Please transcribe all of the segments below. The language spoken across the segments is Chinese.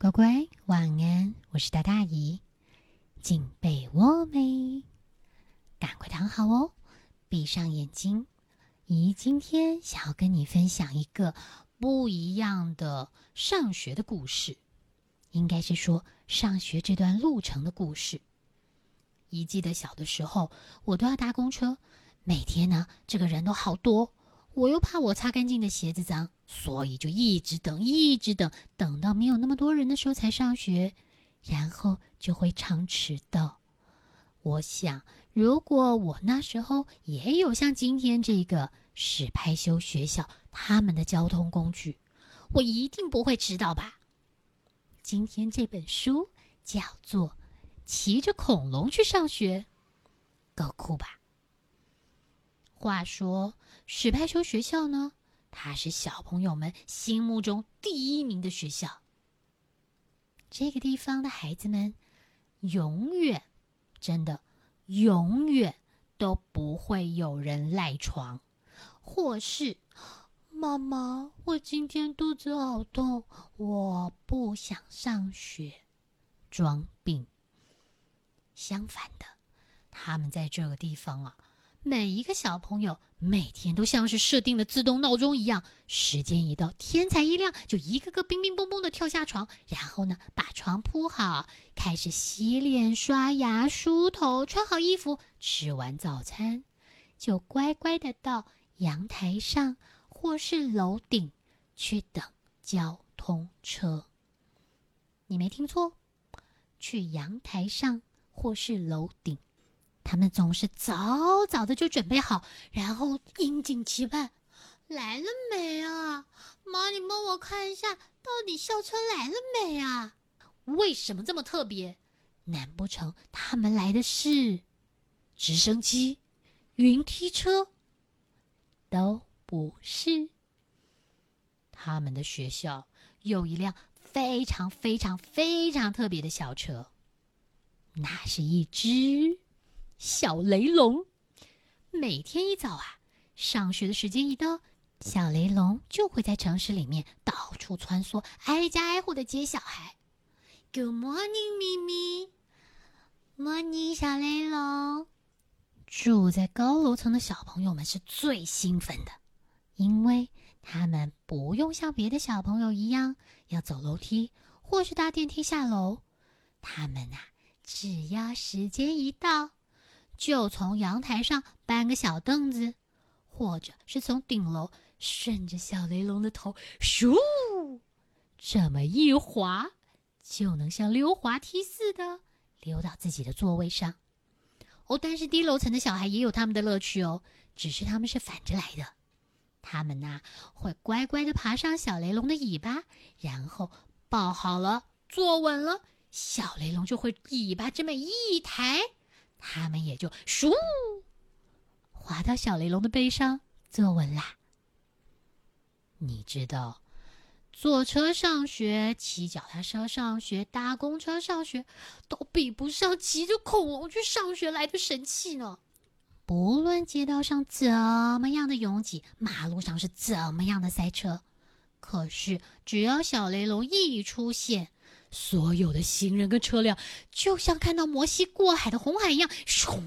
乖乖晚安，我是大大姨，进被窝没？赶快躺好哦，闭上眼睛。姨今天想要跟你分享一个不一样的上学的故事，应该是说上学这段路程的故事。姨记得小的时候，我都要搭公车，每天呢，这个人都好多。我又怕我擦干净的鞋子脏，所以就一直等，一直等，等到没有那么多人的时候才上学，然后就会常迟到。我想，如果我那时候也有像今天这个史派修学校他们的交通工具，我一定不会迟到吧？今天这本书叫做《骑着恐龙去上学》，够酷吧？话说，许派球学校呢，它是小朋友们心目中第一名的学校。这个地方的孩子们，永远，真的，永远都不会有人赖床，或是妈妈，我今天肚子好痛，我不想上学，装病。相反的，他们在这个地方啊。每一个小朋友每天都像是设定了自动闹钟一样，时间一到，天才一亮，就一个个乒乒乓乓的跳下床，然后呢，把床铺好，开始洗脸、刷牙、梳头，穿好衣服，吃完早餐，就乖乖的到阳台上或是楼顶去等交通车。你没听错，去阳台上或是楼顶。他们总是早早的就准备好，然后殷景期盼，来了没啊？妈，你帮我看一下，到底校车来了没啊？为什么这么特别？难不成他们来的是直升机、云梯车？都不是。他们的学校有一辆非常非常非常特别的小车，那是一只。小雷龙，每天一早啊，上学的时间一到，小雷龙就会在城市里面到处穿梭，挨家挨户的接小孩。Good morning，咪咪。Morning，小雷龙。住在高楼层的小朋友们是最兴奋的，因为他们不用像别的小朋友一样要走楼梯或是搭电梯下楼，他们呐，只要时间一到。就从阳台上搬个小凳子，或者是从顶楼顺着小雷龙的头，咻，这么一滑，就能像溜滑梯似的溜到自己的座位上。哦，但是低楼层的小孩也有他们的乐趣哦，只是他们是反着来的。他们呐会乖乖的爬上小雷龙的尾巴，然后抱好了，坐稳了，小雷龙就会尾巴这么一抬。他们也就咻，滑到小雷龙的背上坐稳啦。你知道，坐车上学、骑脚踏车上学、搭公车上学，都比不上骑着恐龙去上学来的神气呢。不论街道上怎么样的拥挤，马路上是怎么样的塞车，可是只要小雷龙一出现，所有的行人跟车辆就像看到摩西过海的红海一样，咻，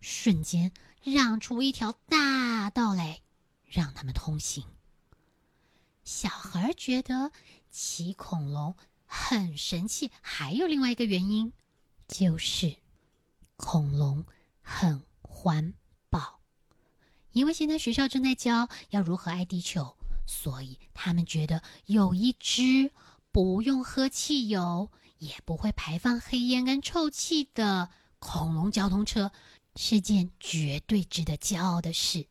瞬间让出一条大道来，让他们通行。小孩觉得骑恐龙很神气，还有另外一个原因，就是恐龙很环保。因为现在学校正在教要如何爱地球，所以他们觉得有一只。不用喝汽油，也不会排放黑烟跟臭气的恐龙交通车，是件绝对值得骄傲的事。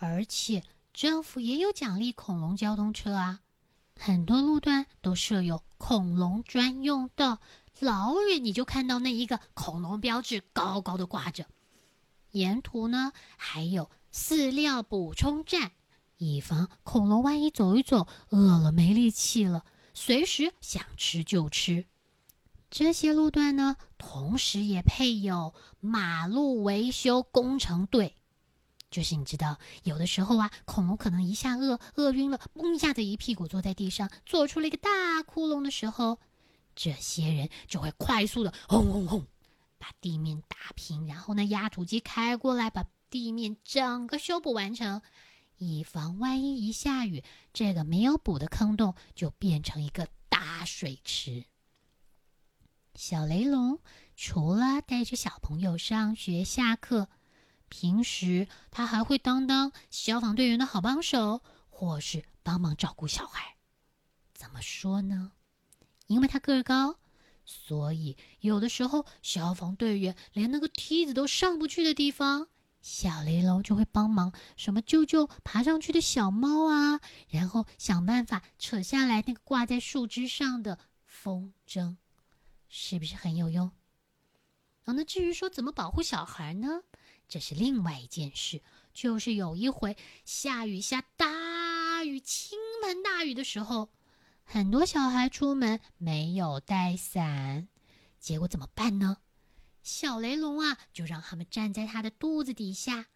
而且政府也有奖励恐龙交通车啊，很多路段都设有恐龙专用道，老远你就看到那一个恐龙标志高高的挂着。沿途呢还有饲料补充站，以防恐龙万一走一走饿了没力气了。随时想吃就吃，这些路段呢，同时也配有马路维修工程队。就是你知道，有的时候啊，恐龙可能一下饿饿晕了，嘣一下子一屁股坐在地上，做出了一个大窟窿的时候，这些人就会快速的轰轰轰，把地面打平，然后呢，压土机开过来，把地面整个修补完成。以防万一一下雨，这个没有补的坑洞就变成一个大水池。小雷龙除了带着小朋友上学下课，平时他还会当当消防队员的好帮手，或是帮忙照顾小孩。怎么说呢？因为他个儿高，所以有的时候消防队员连那个梯子都上不去的地方。小雷龙就会帮忙，什么救救爬上去的小猫啊，然后想办法扯下来那个挂在树枝上的风筝，是不是很有用？哦，那至于说怎么保护小孩呢？这是另外一件事。就是有一回下雨下大雨，倾盆大雨的时候，很多小孩出门没有带伞，结果怎么办呢？小雷龙啊，就让他们站在他的肚子底下，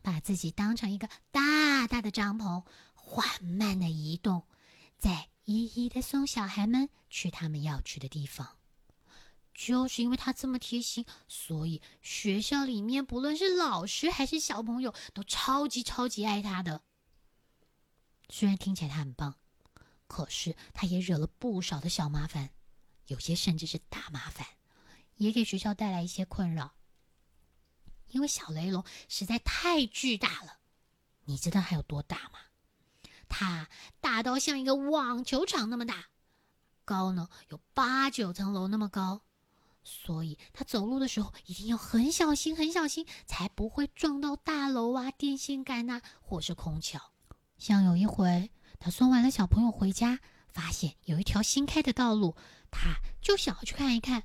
把自己当成一个大大的帐篷，缓慢的移动，再一一的送小孩们去他们要去的地方。就是因为他这么贴心，所以学校里面不论是老师还是小朋友，都超级超级爱他的。虽然听起来他很棒，可是他也惹了不少的小麻烦，有些甚至是大麻烦。也给学校带来一些困扰，因为小雷龙实在太巨大了。你知道它有多大吗？它大到像一个网球场那么大，高呢有八九层楼那么高，所以它走路的时候一定要很小心、很小心，才不会撞到大楼啊、电线杆呐，或是空桥。像有一回，他送完了小朋友回家，发现有一条新开的道路，他就想要去看一看。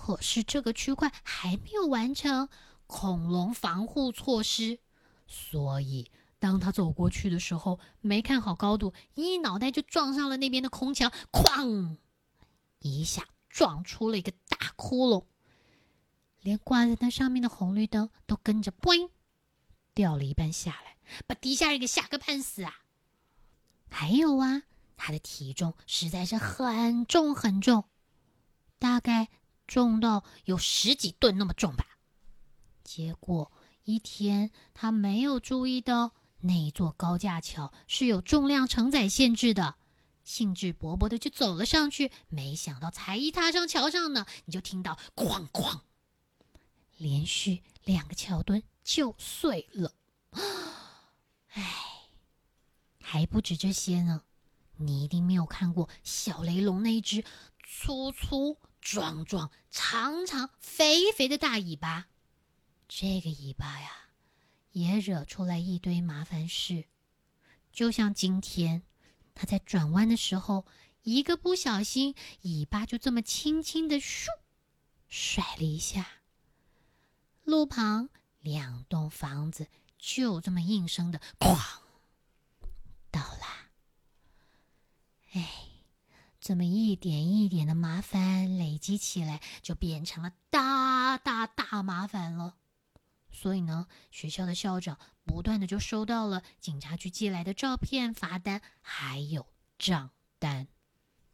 可是这个区块还没有完成恐龙防护措施，所以当他走过去的时候，没看好高度，一脑袋就撞上了那边的空墙，哐！一下撞出了一个大窟窿，连挂在那上面的红绿灯都跟着“嘣”掉了一半下来，把底下人给吓个半死啊！还有啊，他的体重实在是很重很重，大概。重到有十几吨那么重吧？结果一天他没有注意到那一座高架桥是有重量承载限制的，兴致勃勃的就走了上去，没想到才一踏上桥上呢，你就听到哐哐，连续两个桥墩就碎了。唉，还不止这些呢，你一定没有看过小雷龙那一只粗粗。壮壮、长长、肥肥的大尾巴，这个尾巴呀，也惹出来一堆麻烦事。就像今天，它在转弯的时候，一个不小心，尾巴就这么轻轻的咻甩了一下，路旁两栋房子就这么应声的哐这么一点一点的麻烦累积起来，就变成了大大大麻烦了。所以呢，学校的校长不断的就收到了警察局寄来的照片、罚单，还有账单。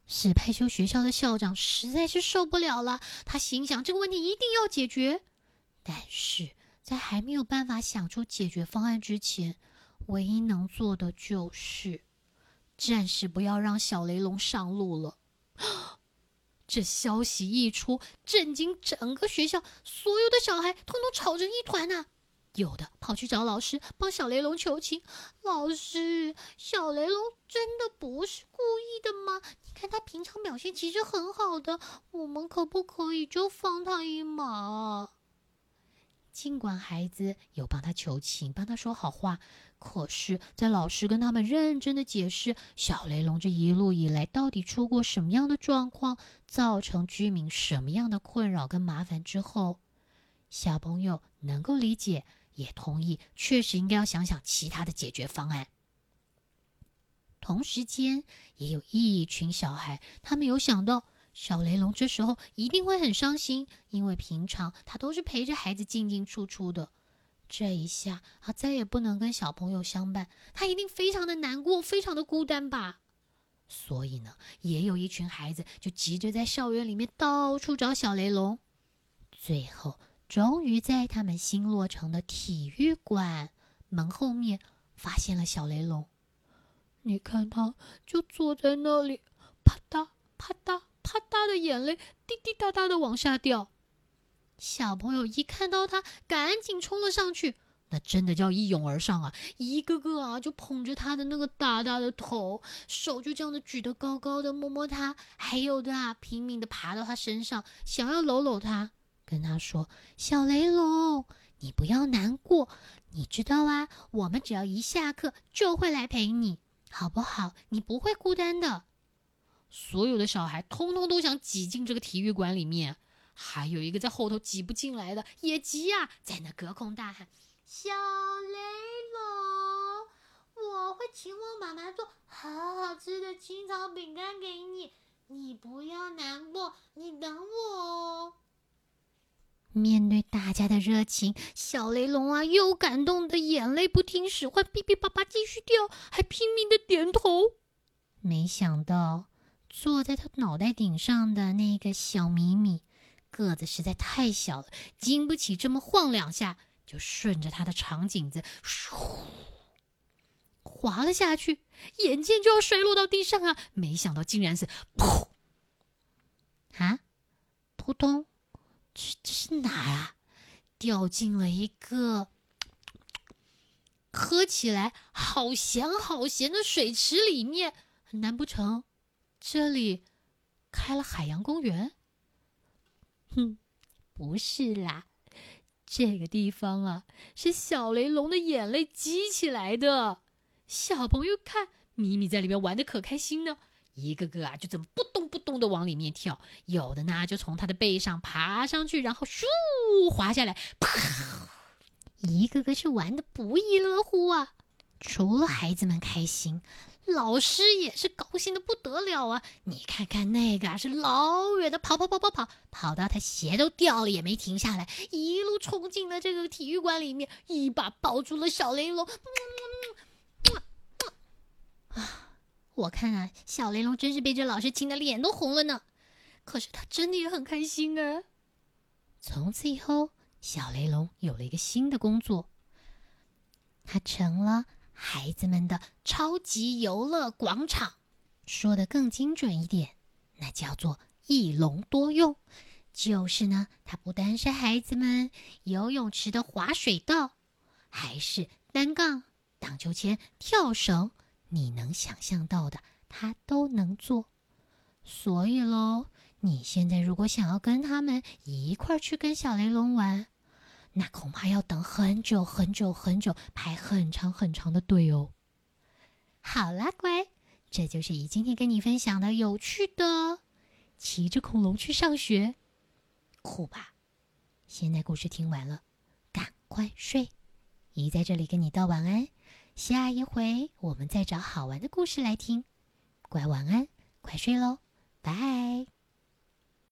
史派修学校的校长实在是受不了了，他心想这个问题一定要解决。但是在还没有办法想出解决方案之前，唯一能做的就是。暂时不要让小雷龙上路了。这消息一出，震惊整个学校，所有的小孩通通吵成一团呐！有的跑去找老师帮小雷龙求情：“老师，小雷龙真的不是故意的吗？你看他平常表现其实很好的，我们可不可以就放他一马？”尽管孩子有帮他求情，帮他说好话。可是，在老师跟他们认真的解释小雷龙这一路以来到底出过什么样的状况，造成居民什么样的困扰跟麻烦之后，小朋友能够理解，也同意，确实应该要想想其他的解决方案。同时间，也有一群小孩，他们有想到小雷龙这时候一定会很伤心，因为平常他都是陪着孩子进进出出的。这一下，他再也不能跟小朋友相伴，他一定非常的难过，非常的孤单吧。所以呢，也有一群孩子就急着在校园里面到处找小雷龙。最后，终于在他们新落成的体育馆门后面发现了小雷龙。你看，他就坐在那里，啪嗒啪嗒啪嗒的眼泪滴滴答答的往下掉。小朋友一看到他，赶紧冲了上去。那真的叫一拥而上啊！一个个啊，就捧着他的那个大大的头，手就这样的举得高高的，摸摸他；还有的啊，拼命的爬到他身上，想要搂搂他，跟他说：“小雷龙，你不要难过，你知道啊，我们只要一下课就会来陪你，好不好？你不会孤单的。”所有的小孩通通都想挤进这个体育馆里面，还有一个在后头挤不进来的，也急呀，在那隔空大喊。小雷龙，我会请我妈妈做好好吃的青草饼干给你，你不要难过，你等我哦。面对大家的热情，小雷龙啊，又感动的眼泪不听使唤，哔哔叭叭继续掉，还拼命的点头。没想到，坐在他脑袋顶上的那个小米米，个子实在太小了，经不起这么晃两下。就顺着他的长颈子，唰，滑了下去，眼见就要摔落到地上啊！没想到竟然是噗，啊，扑通，这这是哪啊？掉进了一个喝起来好咸好咸的水池里面。难不成这里开了海洋公园？哼，不是啦。这个地方啊，是小雷龙的眼泪积起来的。小朋友看，咪咪在里面玩的可开心呢，一个个啊就怎么不动不动的往里面跳，有的呢就从他的背上爬上去，然后咻滑下来，啪，一个个是玩的不亦乐乎啊。除了孩子们开心。老师也是高兴的不得了啊！你看看那个啊，是老远的跑跑跑跑跑，跑到他鞋都掉了也没停下来，一路冲进了这个体育馆里面，一把抱住了小雷龙。啊，我看啊，小雷龙真是被这老师亲的脸都红了呢。可是他真的也很开心啊。从此以后，小雷龙有了一个新的工作，他成了。孩子们的超级游乐广场，说的更精准一点，那叫做一龙多用。就是呢，它不单是孩子们游泳池的滑水道，还是单杠、荡秋千、跳绳，你能想象到的，它都能做。所以喽，你现在如果想要跟他们一块儿去跟小雷龙玩。那恐怕要等很久很久很久，排很长很长的队哦。好啦，乖，这就是姨今天跟你分享的有趣的，骑着恐龙去上学，酷吧？现在故事听完了，赶快睡。姨在这里跟你道晚安，下一回我们再找好玩的故事来听。乖，晚安，快睡喽，拜。